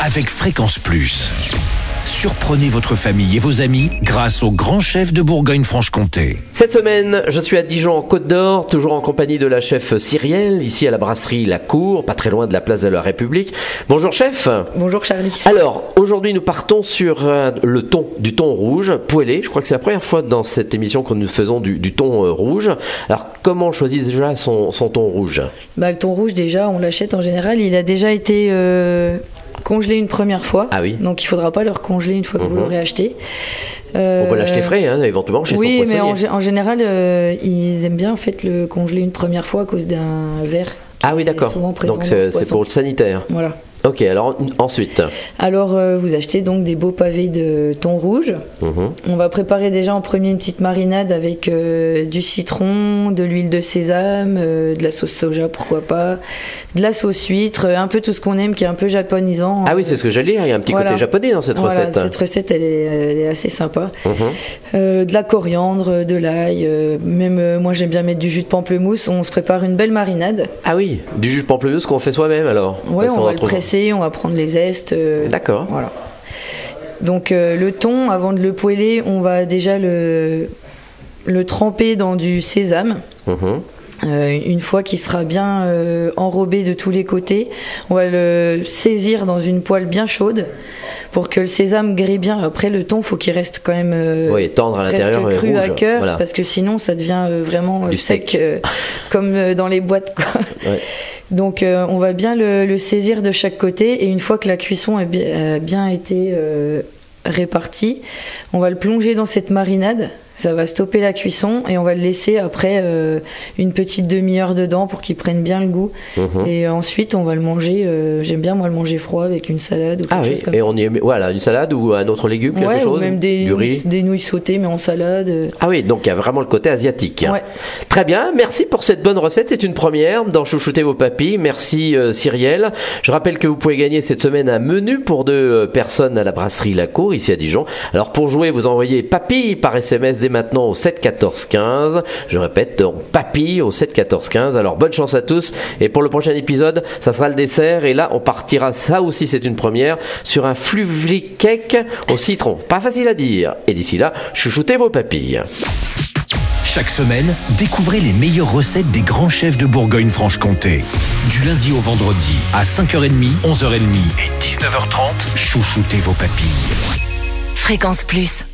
avec Fréquence Plus. Surprenez votre famille et vos amis grâce au grand chef de Bourgogne-Franche-Comté. Cette semaine, je suis à Dijon en Côte d'Or, toujours en compagnie de la chef Cyrielle, ici à la brasserie La Cour, pas très loin de la place de la République. Bonjour chef. Bonjour Charlie. Alors, aujourd'hui nous partons sur euh, le thon, du thon rouge, poêlé. Je crois que c'est la première fois dans cette émission que nous faisons du, du thon euh, rouge. Alors, comment on choisit déjà son, son thon rouge? Bah, le thon rouge, déjà, on l'achète en général. Il a déjà été euh, congelé une première fois. Ah oui. Donc il faudra pas le recongeler une fois que vous Mhm. l'aurez acheté. On Euh, peut l'acheter frais, hein, éventuellement, chez Oui, son mais en, général, euh, ils aiment bien en fait le congeler une première fois à cause d'un verre. Ah oui, d'accord. Donc c'est pour le sanitaire. Voilà. Ok, alors en- ensuite. Alors euh, vous achetez donc des beaux pavés de thon rouge. Mhm. On va préparer déjà en premier une petite marinade avec euh, du citron, de l'huile de sésame, euh, de la sauce soja, pourquoi pas, de la sauce huître, un peu tout ce qu'on aime qui est un peu japonisant. Ah oui, c'est ce que j'allais dire, il y a un petit Voilà. côté japonais dans cette Voilà, recette. Cette recette, elle est, elle est assez sympa. Mhm. De la coriandre, de l'ail, même moi j'aime bien mettre du jus de pamplemousse. On se prépare une belle marinade. Ah oui, du jus de pamplemousse qu'on fait soi-même alors Parce on va le trouve- on va prendre les zestes. euh, D'accord. Voilà. Donc euh, le thon, avant de le poêler, on va déjà le, le tremper dans du sésame. Mhm. Euh, une fois qu'il sera bien euh, enrobé de tous les côtés, on va le saisir dans une poêle bien chaude pour que le sésame grille bien. Après, le thon, faut qu'il reste quand même euh, Oui, tendre à l'intérieur cru rouge. à cœur, Voilà. parce que sinon, ça devient vraiment Du sec, comme dans les boîtes. Quoi. Ouais. Donc, euh, on va bien le, saisir de chaque côté, et une fois que la cuisson a a bien été euh, répartie, on va le plonger dans cette marinade. Ça va stopper la cuisson et on va le laisser après euh, une petite demi-heure dedans pour qu'il prenne bien le goût. Mhm. Et ensuite, on va le manger. euh, J'aime bien moi le manger froid avec une salade ou quelque Ah oui, chose comme et ça. on y met voilà, une salade ou un autre légume, quelque Ouais, chose ou même des, Du riz des nouilles sautées mais en salade. euh. Ah oui, donc il y a vraiment le côté asiatique. Ouais. Très bien, merci pour cette bonne recette. C'est une première dans Chouchouter vos papilles. Merci euh, Cyrielle. Je rappelle que vous pouvez gagner cette semaine un menu pour deux personnes à la brasserie La Cour, ici à Dijon. Alors pour jouer, vous envoyez papille par SMS dès maintenant au 7 14 15. Je répète, donc papille au 7 14 15. Alors bonne chance à tous. Et pour le prochain épisode, ça sera le dessert. Et là, on partira, ça aussi c'est une première, sur un fluvli cake au citron. Pas facile à dire. Et d'ici là, chouchoutez vos papilles. Chaque semaine, découvrez les meilleures recettes des grands chefs de Bourgogne-Franche-Comté. Du lundi au vendredi, à 5h30, 11h30 et 19h30, chouchoutez vos papilles. Fréquence Plus.